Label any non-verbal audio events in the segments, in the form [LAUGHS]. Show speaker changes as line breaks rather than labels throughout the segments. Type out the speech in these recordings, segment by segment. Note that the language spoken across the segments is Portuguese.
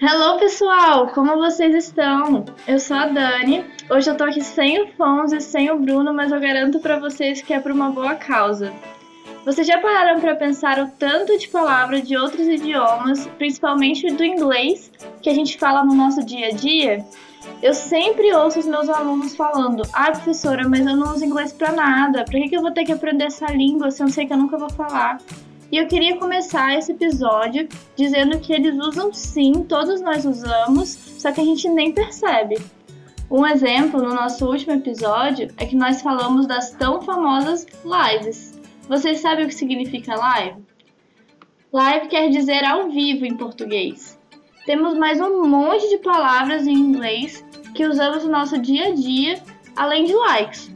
Hello pessoal, como vocês estão? Eu sou a Dani. Hoje eu tô aqui sem o Fons e sem o Bruno, mas eu garanto para vocês que é por uma boa causa. Vocês já pararam para pensar o tanto de palavras de outros idiomas, principalmente do inglês, que a gente fala no nosso dia a dia? Eu sempre ouço os meus alunos falando: "Ah, professora, mas eu não uso inglês para nada. Para que eu vou ter que aprender essa língua se eu sei que eu nunca vou falar?" E eu queria começar esse episódio dizendo que eles usam sim, todos nós usamos, só que a gente nem percebe. Um exemplo no nosso último episódio é que nós falamos das tão famosas lives. Vocês sabem o que significa live? Live quer dizer ao vivo em português. Temos mais um monte de palavras em inglês que usamos no nosso dia a dia, além de likes.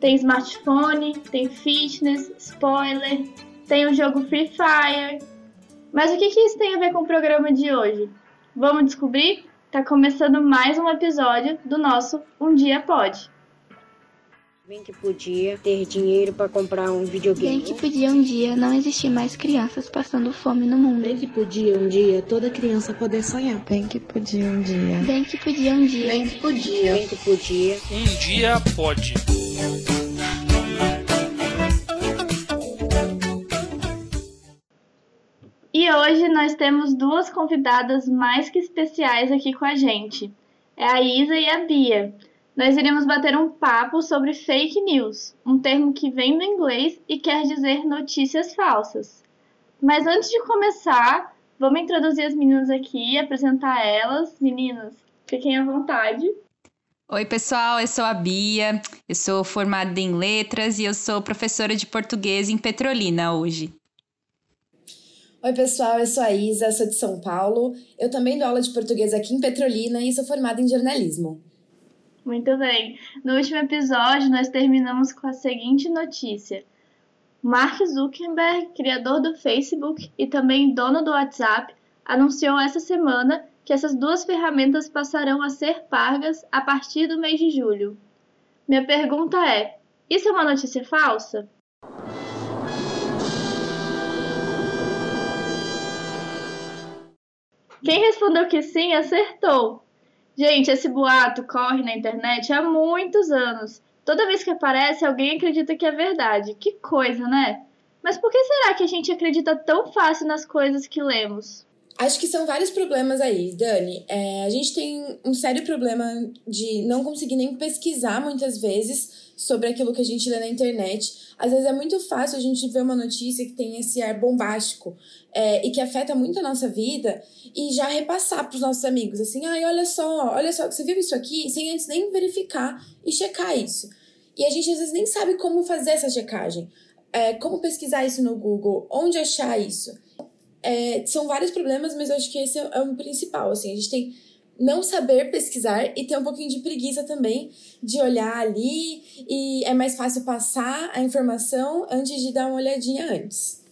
Tem smartphone, tem fitness, spoiler, tem o jogo Free Fire. Mas o que, que isso tem a ver com o programa de hoje? Vamos descobrir? Tá começando mais um episódio do nosso Um Dia Pode.
Bem que podia ter dinheiro para comprar um videogame.
Bem que podia um dia não existir mais crianças passando fome no mundo.
Bem que podia um dia toda criança poder sonhar.
Bem que podia um dia.
Bem que podia um dia.
Bem que podia. Bem que podia.
Um dia pode.
Hoje nós temos duas convidadas mais que especiais aqui com a gente. É a Isa e a Bia. Nós iremos bater um papo sobre fake news, um termo que vem do inglês e quer dizer notícias falsas. Mas antes de começar, vamos introduzir as meninas aqui, apresentar elas. Meninas, fiquem à vontade.
Oi, pessoal, eu sou a Bia, eu sou formada em letras e eu sou professora de português em Petrolina hoje.
Oi, pessoal, eu sou a Isa, sou de São Paulo. Eu também dou aula de português aqui em Petrolina e sou formada em jornalismo.
Muito bem. No último episódio, nós terminamos com a seguinte notícia. Mark Zuckerberg, criador do Facebook e também dono do WhatsApp, anunciou essa semana que essas duas ferramentas passarão a ser pagas a partir do mês de julho. Minha pergunta é: isso é uma notícia falsa? Quem respondeu que sim, acertou. Gente, esse boato corre na internet há muitos anos. Toda vez que aparece, alguém acredita que é verdade. Que coisa, né? Mas por que será que a gente acredita tão fácil nas coisas que lemos?
Acho que são vários problemas aí, Dani. É, a gente tem um sério problema de não conseguir nem pesquisar muitas vezes sobre aquilo que a gente lê na internet. Às vezes é muito fácil a gente ver uma notícia que tem esse ar bombástico é, e que afeta muito a nossa vida e já repassar para os nossos amigos, assim, ai, olha só, olha só, você viu isso aqui? Sem antes nem verificar e checar isso. E a gente às vezes nem sabe como fazer essa checagem. É, como pesquisar isso no Google, onde achar isso. É, são vários problemas, mas eu acho que esse é, o principal. Assim, a gente tem não saber pesquisar e ter um pouquinho de preguiça também de olhar ali e é mais fácil passar a informação antes de dar uma olhadinha antes.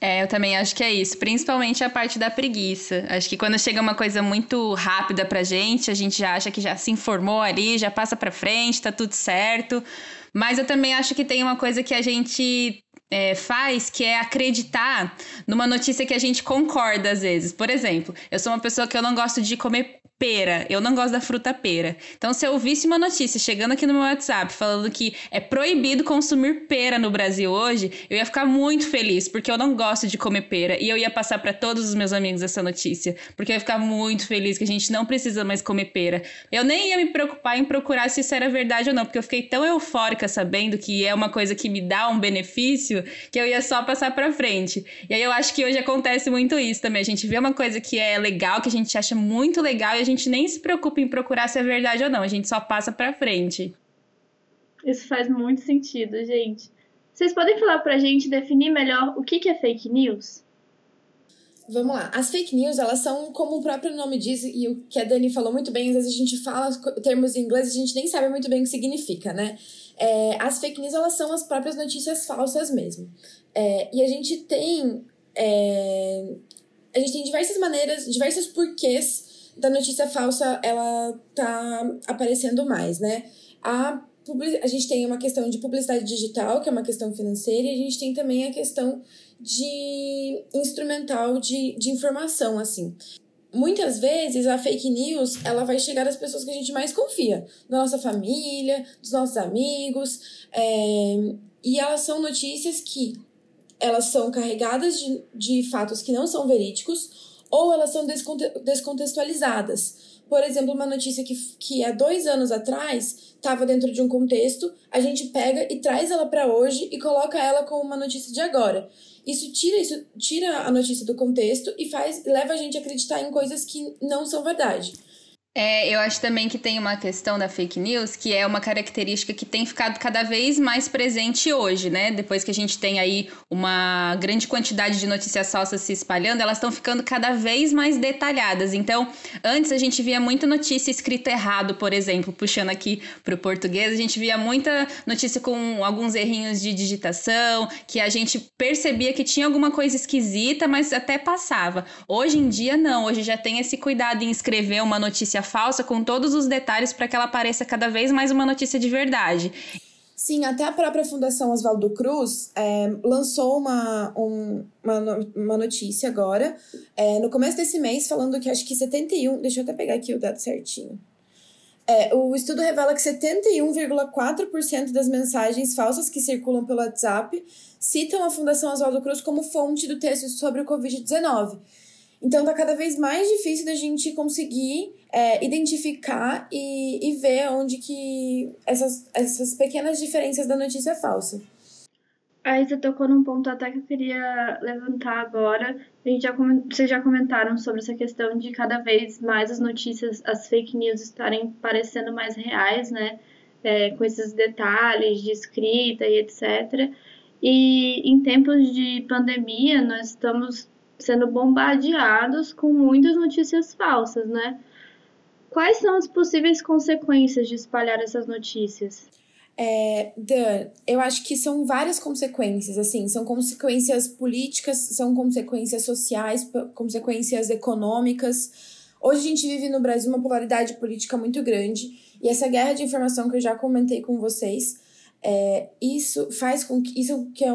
É, eu também acho que é isso, principalmente a parte da preguiça. Acho que quando chega uma coisa muito rápida pra gente, a gente já acha que já se informou ali, já passa pra frente, tá tudo certo. Mas eu também acho que tem uma coisa que a gente é, faz, que é acreditar numa notícia que a gente concorda às vezes. Por exemplo, eu sou uma pessoa que eu não gosto de comer pera. Eu não gosto da fruta pera. Então, se eu visse uma notícia chegando aqui no meu WhatsApp falando que é proibido consumir pera no Brasil hoje, eu ia ficar muito feliz, porque eu não gosto de comer pera. E eu ia passar para todos os meus amigos essa notícia, porque eu ia ficar muito feliz que a gente não precisa mais comer pera. Eu nem ia me preocupar em procurar se isso era verdade ou não, porque eu fiquei tão eufórica sabendo que é uma coisa que me dá um benefício, que eu ia só passar para frente. E aí eu acho que hoje acontece muito isso também. A gente vê uma coisa que é legal, que a gente acha muito legal e a gente gente nem se preocupa em procurar se é verdade ou não, a gente só passa para frente.
Isso faz muito sentido, gente. Vocês podem falar pra gente definir melhor o que é fake news?
Vamos lá. As fake news, elas são, como o próprio nome diz, e o que a Dani falou muito bem, às vezes a gente fala termos em inglês e a gente nem sabe muito bem o que significa, né? É, as fake news, elas são as próprias notícias falsas mesmo. É, e a gente tem... É, a gente tem diversas maneiras, diversos porquês da notícia falsa ela tá aparecendo mais, né? A, a gente tem uma questão de publicidade digital, que é uma questão financeira, e a gente tem também a questão de instrumental de, de informação, assim. muitas vezes a fake news ela vai chegar às pessoas que a gente mais confia, da nossa família, dos nossos amigos, é, e elas são notícias que elas são carregadas de, de fatos que não são verídicos ou elas são descontextualizadas. Por exemplo, uma notícia que, que há dois anos atrás estava dentro de um contexto, a gente pega e traz ela para hoje e coloca ela como uma notícia de agora. Isso tira, isso tira a notícia do contexto e faz leva a gente a acreditar em coisas que não são verdade.
É, eu acho também que tem uma questão da fake news que é uma característica que tem ficado cada vez mais presente hoje, né? Depois que a gente tem aí uma grande quantidade de notícias falsas se espalhando, elas estão ficando cada vez mais detalhadas. Então, antes a gente via muita notícia escrita errado, por exemplo, puxando aqui para o português, a gente via muita notícia com alguns errinhos de digitação, que a gente percebia que tinha alguma coisa esquisita, mas até passava. Hoje em dia, não. Hoje já tem esse cuidado em escrever uma notícia falsa com todos os detalhes para que ela pareça cada vez mais uma notícia de verdade.
Sim, até a própria Fundação Oswaldo Cruz é, lançou uma, um, uma, uma notícia agora, é, no começo desse mês, falando que acho que 71. Deixa eu até pegar aqui o dado certinho. É, o estudo revela que 71,4% das mensagens falsas que circulam pelo WhatsApp citam a Fundação Oswaldo Cruz como fonte do texto sobre o Covid-19. Então tá cada vez mais difícil da gente conseguir é, identificar e, e ver onde que essas, essas pequenas diferenças da notícia é falsa.
Aí você tocou num ponto até que eu queria levantar agora. A gente já, vocês já comentaram sobre essa questão de cada vez mais as notícias, as fake news estarem parecendo mais reais, né? É, com esses detalhes de escrita e etc. E em tempos de pandemia, nós estamos sendo bombardeados com muitas notícias falsas, né? Quais são as possíveis consequências de espalhar essas notícias?
É, Dan, eu acho que são várias consequências, assim, são consequências políticas, são consequências sociais, consequências econômicas. Hoje a gente vive no Brasil uma polaridade política muito grande, e essa guerra de informação que eu já comentei com vocês, é, isso faz com que, isso que é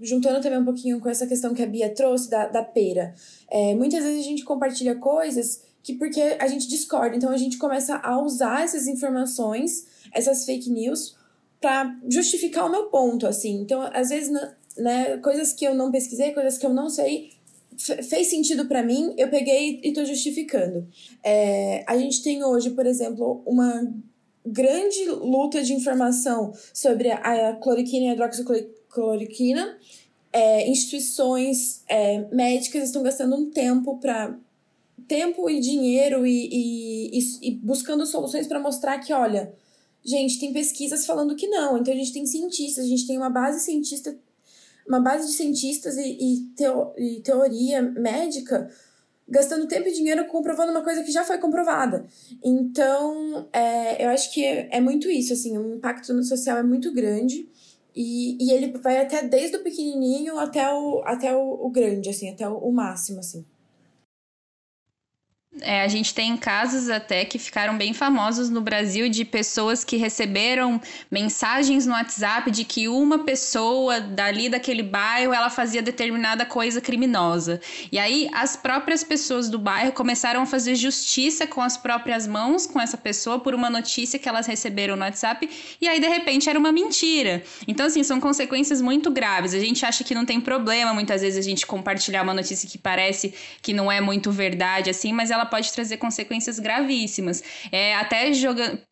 juntando também um pouquinho com essa questão que a Bia trouxe da, da pera. É, muitas vezes a gente compartilha coisas que porque a gente discorda, então a gente começa a usar essas informações, essas fake news, para justificar o meu ponto, assim. Então, às vezes, né, coisas que eu não pesquisei, coisas que eu não sei, fez sentido para mim, eu peguei e tô justificando. É, a gente tem hoje, por exemplo, uma grande luta de informação sobre a cloroquina e a hidroxicloroquina. É, instituições é, médicas estão gastando um tempo para tempo e dinheiro e, e, e, e buscando soluções para mostrar que, olha, gente, tem pesquisas falando que não. Então a gente tem cientistas, a gente tem uma base cientista, uma base de cientistas e, e, teo, e teoria médica gastando tempo e dinheiro comprovando uma coisa que já foi comprovada. Então, é, eu acho que é, é muito isso, assim, o impacto social é muito grande. E, e ele vai até desde o pequenininho até o, até o, o grande, assim, até o, o máximo, assim.
É, a gente tem casos até que ficaram bem famosos no Brasil de pessoas que receberam mensagens no WhatsApp de que uma pessoa dali daquele bairro ela fazia determinada coisa criminosa. E aí as próprias pessoas do bairro começaram a fazer justiça com as próprias mãos com essa pessoa por uma notícia que elas receberam no WhatsApp e aí de repente era uma mentira. Então assim, são consequências muito graves. A gente acha que não tem problema muitas vezes a gente compartilhar uma notícia que parece que não é muito verdade assim, mas ela ela pode trazer consequências gravíssimas. É, até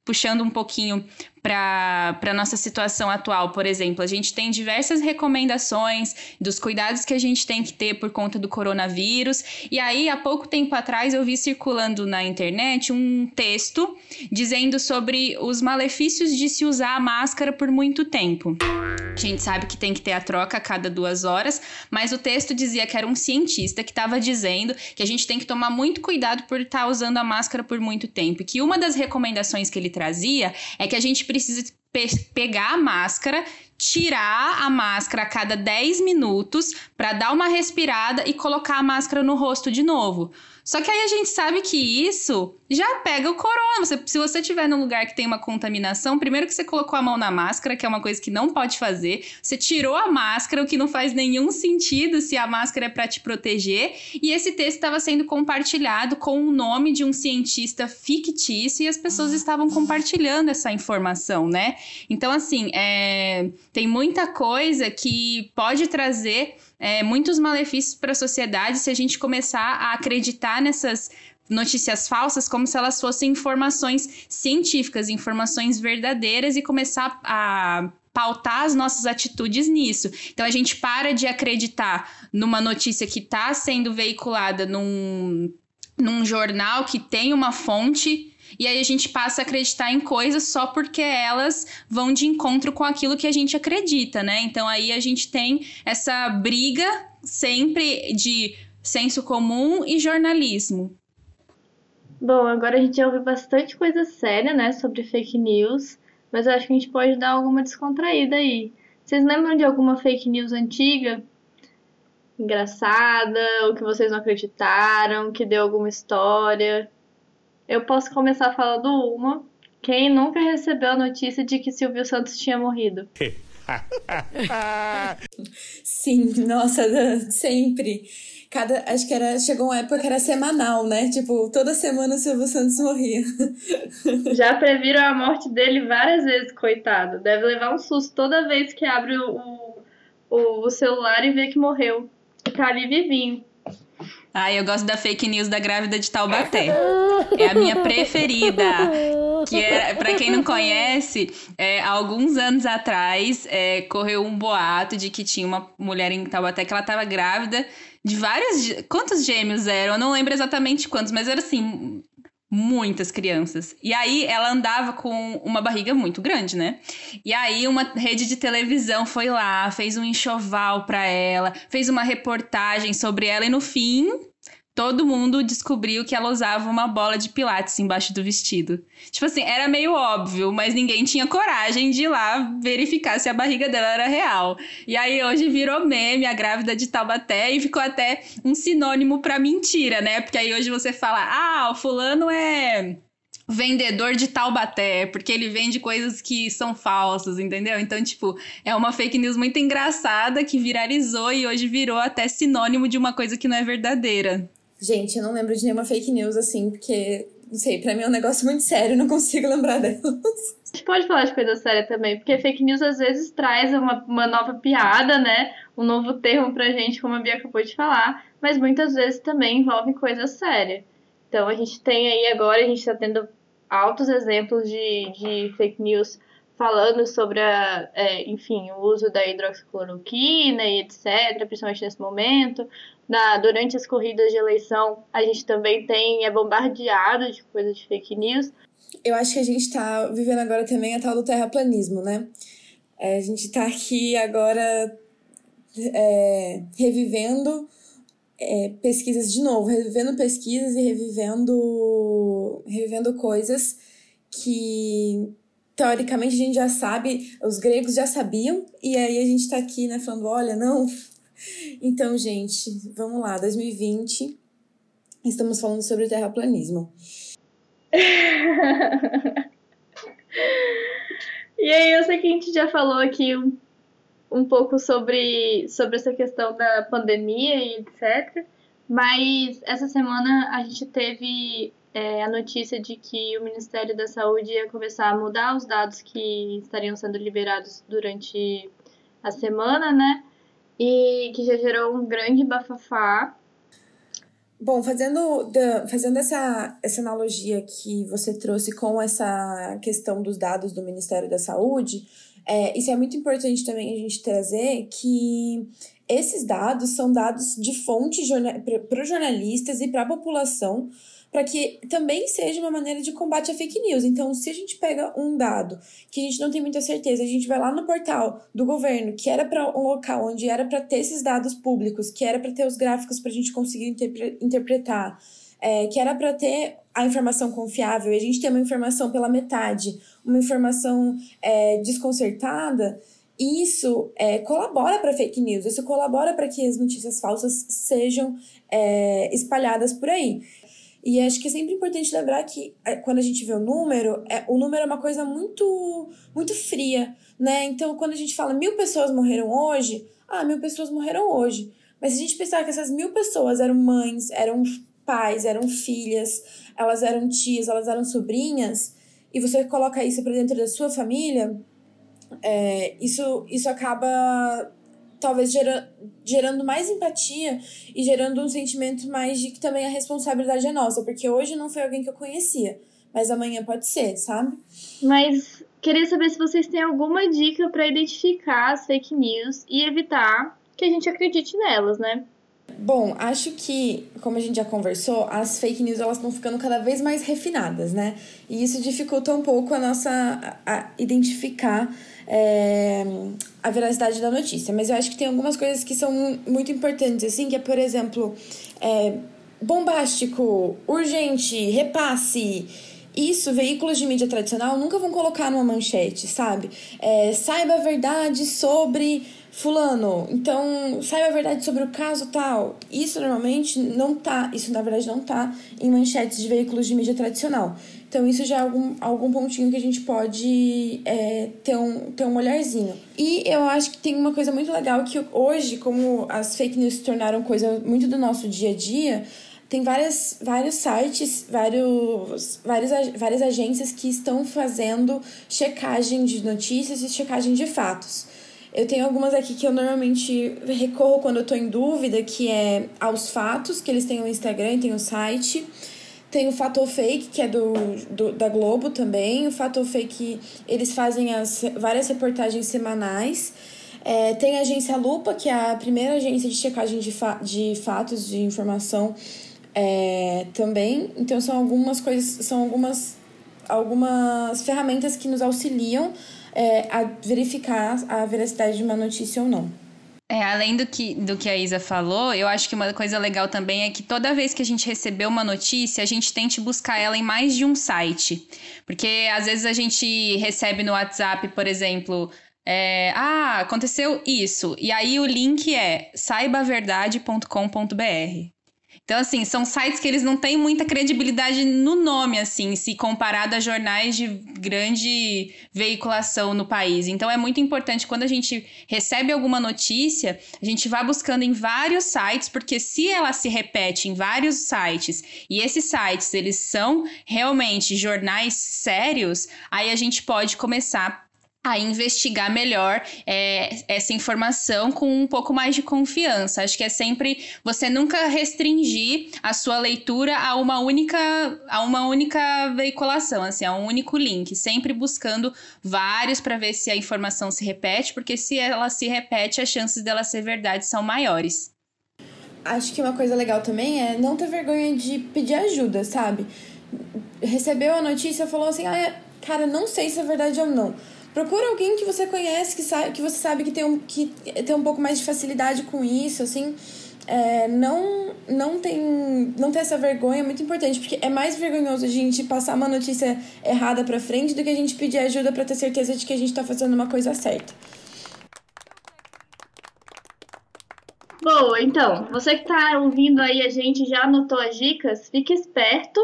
puxando um pouquinho para a nossa situação atual, por exemplo, a gente tem diversas recomendações dos cuidados que a gente tem que ter por conta do coronavírus. E aí, há pouco tempo atrás, eu vi circulando na internet um texto dizendo sobre os malefícios de se usar a máscara por muito tempo. A gente sabe que tem que ter a troca a cada duas horas, mas o texto dizia que era um cientista que estava dizendo que a gente tem que tomar muito cuidado por estar tá usando a máscara por muito tempo. E que uma das recomendações que ele trazia é que a gente precisa pe pegar a máscara, tirar a máscara a cada 10 minutos para dar uma respirada e colocar a máscara no rosto de novo. Só que aí a gente sabe que isso já pega o corona. Você, se você estiver num lugar que tem uma contaminação, primeiro que você colocou a mão na máscara, que é uma coisa que não pode fazer, você tirou a máscara, o que não faz nenhum sentido se a máscara é para te proteger. E esse texto estava sendo compartilhado com o nome de um cientista fictício e as pessoas estavam compartilhando essa informação, né? Então, assim, é, tem muita coisa que pode trazer é, muitos malefícios para a sociedade se a gente começar a acreditar nessas notícias falsas como se elas fossem informações científicas, informações verdadeiras e começar a pautar as nossas atitudes nisso. Então a gente para de acreditar numa notícia que está sendo veiculada num, num jornal que tem uma fonte e aí a gente passa a acreditar em coisas só porque elas vão de encontro com aquilo que a gente acredita, né? Então aí a gente tem essa briga sempre de senso comum e jornalismo.
Bom, agora a gente já ouviu bastante coisa séria, né, sobre fake news, mas eu acho que a gente pode dar alguma descontraída aí. Vocês lembram de alguma fake news antiga? Engraçada, ou que vocês não acreditaram, que deu alguma história? Eu posso começar falando uma. Quem nunca recebeu a notícia de que Silvio Santos tinha morrido? [LAUGHS]
Sim, nossa, sempre. Cada, acho que era, chegou uma época que era semanal, né? Tipo, toda semana o Silvio Santos morria. [LAUGHS]
Já previram a morte dele várias vezes, coitado. Deve levar um susto toda vez que abre o, o, o celular e vê que morreu. Tá ali vivinho.
Ah, eu gosto da fake news da grávida de Taubaté. É a minha preferida. Que é, para quem não conhece, é, alguns anos atrás é, correu um boato de que tinha uma mulher em Taubaté que ela estava grávida de várias. Quantos gêmeos eram? Eu não lembro exatamente quantos, mas era assim, muitas crianças. E aí ela andava com uma barriga muito grande, né? E aí uma rede de televisão foi lá, fez um enxoval para ela, fez uma reportagem sobre ela e no fim todo mundo descobriu que ela usava uma bola de pilates embaixo do vestido. Tipo assim, era meio óbvio, mas ninguém tinha coragem de ir lá verificar se a barriga dela era real. E aí hoje virou meme a grávida de Taubaté e ficou até um sinônimo para mentira, né? Porque aí hoje você fala: "Ah, o fulano é vendedor de Taubaté, porque ele vende coisas que são falsas, entendeu? Então, tipo, é uma fake news muito engraçada que viralizou e hoje virou até sinônimo de uma coisa que não é verdadeira.
Gente, eu não lembro de nenhuma fake news assim, porque, não sei, pra mim é um negócio muito sério, não consigo lembrar [LAUGHS] delas.
A gente pode falar de coisa séria também, porque fake news às vezes traz uma, uma nova piada, né? Um novo termo pra gente, como a Bia acabou de falar, mas muitas vezes também envolve coisa séria. Então a gente tem aí agora, a gente tá tendo altos exemplos de, de fake news falando sobre, a, é, enfim, o uso da hidroxicloroquina e etc., principalmente nesse momento. Na, durante as corridas de eleição, a gente também tem, é bombardeado de coisas de fake news.
Eu acho que a gente está vivendo agora também a tal do terraplanismo, né? É, a gente está aqui agora é, revivendo é, pesquisas de novo, revivendo pesquisas e revivendo, revivendo coisas que teoricamente a gente já sabe, os gregos já sabiam, e aí a gente tá aqui, né, falando, olha, não. [LAUGHS] Então, gente, vamos lá, 2020, estamos falando sobre o terraplanismo. [LAUGHS]
e aí, eu sei que a gente já falou aqui um, um pouco sobre, sobre essa questão da pandemia e etc. Mas essa semana a gente teve é, a notícia de que o Ministério da Saúde ia começar a mudar os dados que estariam sendo liberados durante a semana, né? E que já gerou um grande bafafá.
Bom, fazendo, fazendo essa, essa analogia que você trouxe com essa questão dos dados do Ministério da Saúde, é, isso é muito importante também a gente trazer que esses dados são dados de fonte para os jornalistas e para a população para que também seja uma maneira de combate à fake news. Então, se a gente pega um dado que a gente não tem muita certeza, a gente vai lá no portal do governo, que era para um local onde era para ter esses dados públicos, que era para ter os gráficos para a gente conseguir interpretar é, que era para ter a informação confiável e a gente tem uma informação pela metade, uma informação é, desconcertada, isso é, colabora para fake news, isso colabora para que as notícias falsas sejam é, espalhadas por aí. E acho que é sempre importante lembrar que é, quando a gente vê o número, é, o número é uma coisa muito, muito fria, né? Então, quando a gente fala mil pessoas morreram hoje, ah, mil pessoas morreram hoje. Mas se a gente pensar que essas mil pessoas eram mães, eram pais, eram filhas, elas eram tias, elas eram sobrinhas, e você coloca isso para dentro da sua família, é, isso, isso acaba talvez gera, gerando mais empatia e gerando um sentimento mais de que também a responsabilidade é nossa, porque hoje não foi alguém que eu conhecia, mas amanhã pode ser, sabe?
Mas queria saber se vocês têm alguma dica para identificar as fake news e evitar que a gente acredite nelas, né?
Bom, acho que, como a gente já conversou, as fake news elas estão ficando cada vez mais refinadas, né? E isso dificulta um pouco a nossa a, a identificar é, a veracidade da notícia. Mas eu acho que tem algumas coisas que são muito importantes, assim, que é, por exemplo, é, bombástico, urgente, repasse. Isso, veículos de mídia tradicional nunca vão colocar numa manchete, sabe? É, saiba a verdade sobre fulano, então saiba a verdade sobre o caso tal. Isso normalmente não tá, isso na verdade não tá em manchetes de veículos de mídia tradicional. Então, isso já é algum, algum pontinho que a gente pode é, ter, um, ter um olharzinho. E eu acho que tem uma coisa muito legal que hoje, como as fake news se tornaram coisa muito do nosso dia a dia, tem várias, vários sites, vários, várias, várias agências que estão fazendo checagem de notícias e checagem de fatos. Eu tenho algumas aqui que eu normalmente recorro quando eu estou em dúvida, que é aos fatos, que eles têm o Instagram, tem o site. Tem o Fator Fake, que é do, do, da Globo também. O Fator Fake, eles fazem as, várias reportagens semanais. É, tem a agência Lupa, que é a primeira agência de checagem de, fa de fatos, de informação é, também. Então, são algumas coisas, são algumas, algumas ferramentas que nos auxiliam é, a verificar a veracidade de uma notícia ou não.
É, além do que, do que a Isa falou, eu acho que uma coisa legal também é que toda vez que a gente receber uma notícia, a gente tente buscar ela em mais de um site. Porque às vezes a gente recebe no WhatsApp, por exemplo, é, ah, aconteceu isso. E aí o link é saibaverdade.com.br. Então, assim, são sites que eles não têm muita credibilidade no nome, assim, se comparado a jornais de grande veiculação no país. Então, é muito importante quando a gente recebe alguma notícia, a gente vá buscando em vários sites, porque se ela se repete em vários sites e esses sites eles são realmente jornais sérios, aí a gente pode começar a investigar melhor é, essa informação com um pouco mais de confiança. Acho que é sempre você nunca restringir a sua leitura a uma única a uma única veiculação, assim, a um único link, sempre buscando vários para ver se a informação se repete, porque se ela se repete, as chances dela ser verdade são maiores.
Acho que uma coisa legal também é não ter vergonha de pedir ajuda, sabe? Recebeu a notícia falou assim: "Ah, cara, não sei se é verdade ou não." Procura alguém que você conhece, que, sabe, que você sabe que tem, um, que tem um pouco mais de facilidade com isso, assim. É, não, não, tem, não ter essa vergonha é muito importante, porque é mais vergonhoso a gente passar uma notícia errada pra frente do que a gente pedir ajuda para ter certeza de que a gente tá fazendo uma coisa certa.
Boa, então, você que tá ouvindo aí a gente já anotou as dicas, fique esperto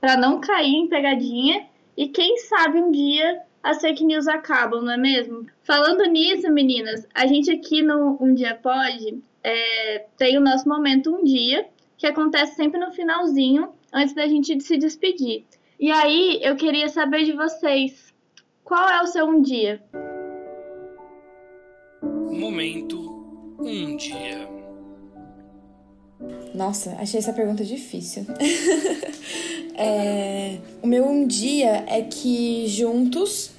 para não cair em pegadinha e quem sabe um dia as fake news acabam, não é mesmo? Falando nisso, meninas, a gente aqui no Um Dia Pode é, tem o nosso momento Um Dia, que acontece sempre no finalzinho, antes da gente se despedir. E aí, eu queria saber de vocês, qual é o seu Um Dia?
Momento Um Dia.
Nossa, achei essa pergunta difícil. [LAUGHS] é, o meu um dia é que juntos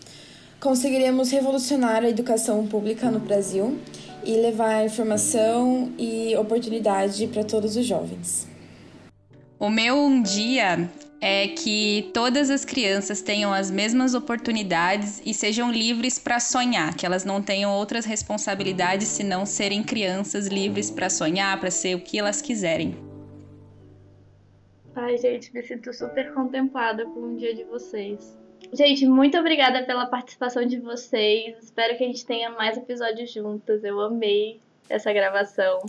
conseguiremos revolucionar a educação pública no Brasil e levar informação e oportunidade para todos os jovens.
O meu um dia é que todas as crianças tenham as mesmas oportunidades e sejam livres para sonhar, que elas não tenham outras responsabilidades senão serem crianças livres para sonhar, para ser o que elas quiserem.
Ai, gente, me sinto super contemplada com o dia de vocês. Gente, muito obrigada pela participação de vocês. Espero que a gente tenha mais episódios juntas. Eu amei essa gravação.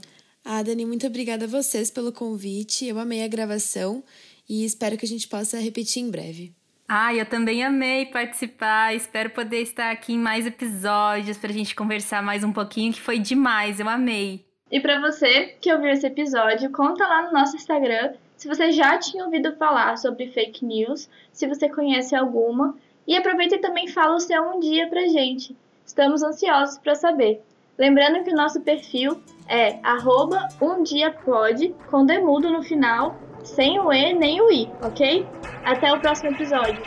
Ah, Dani, muito obrigada a vocês pelo convite. Eu amei a gravação e espero que a gente possa repetir em breve.
Ah, eu também amei participar. Espero poder estar aqui em mais episódios pra gente conversar mais um pouquinho, que foi demais. Eu amei.
E para você que ouviu esse episódio, conta lá no nosso Instagram se você já tinha ouvido falar sobre fake news, se você conhece alguma, e aproveita e também fala o seu um dia pra gente. Estamos ansiosos para saber. Lembrando que o nosso perfil é umdiapod, com demudo no final, sem o E nem o I, ok? Até o próximo episódio.